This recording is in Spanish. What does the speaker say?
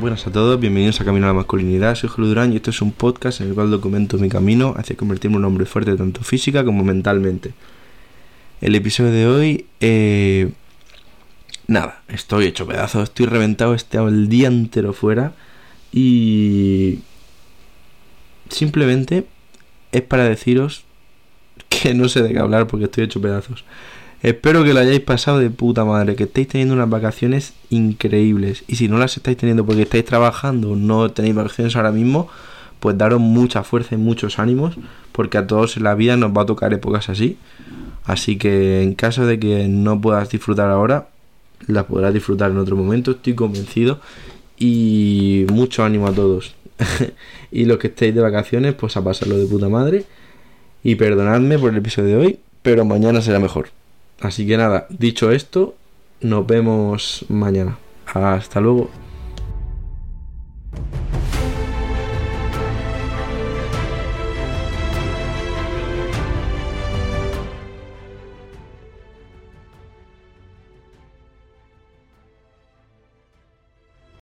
Buenas a todos, bienvenidos a Camino a la Masculinidad. Soy Julio Durán y esto es un podcast en el cual documento mi camino hacia convertirme en un hombre fuerte tanto física como mentalmente. El episodio de hoy, eh, nada, estoy hecho pedazo, estoy reventado, he estado el día entero fuera y simplemente es para deciros que no sé de qué hablar porque estoy hecho pedazos. Espero que lo hayáis pasado de puta madre, que estéis teniendo unas vacaciones increíbles. Y si no las estáis teniendo porque estáis trabajando, no tenéis vacaciones ahora mismo, pues daros mucha fuerza y muchos ánimos, porque a todos en la vida nos va a tocar épocas así. Así que en caso de que no puedas disfrutar ahora, las podrás disfrutar en otro momento, estoy convencido. Y mucho ánimo a todos. y los que estéis de vacaciones, pues a pasarlo de puta madre. Y perdonadme por el episodio de hoy, pero mañana será mejor. Así que nada, dicho esto, nos vemos mañana. Hasta luego.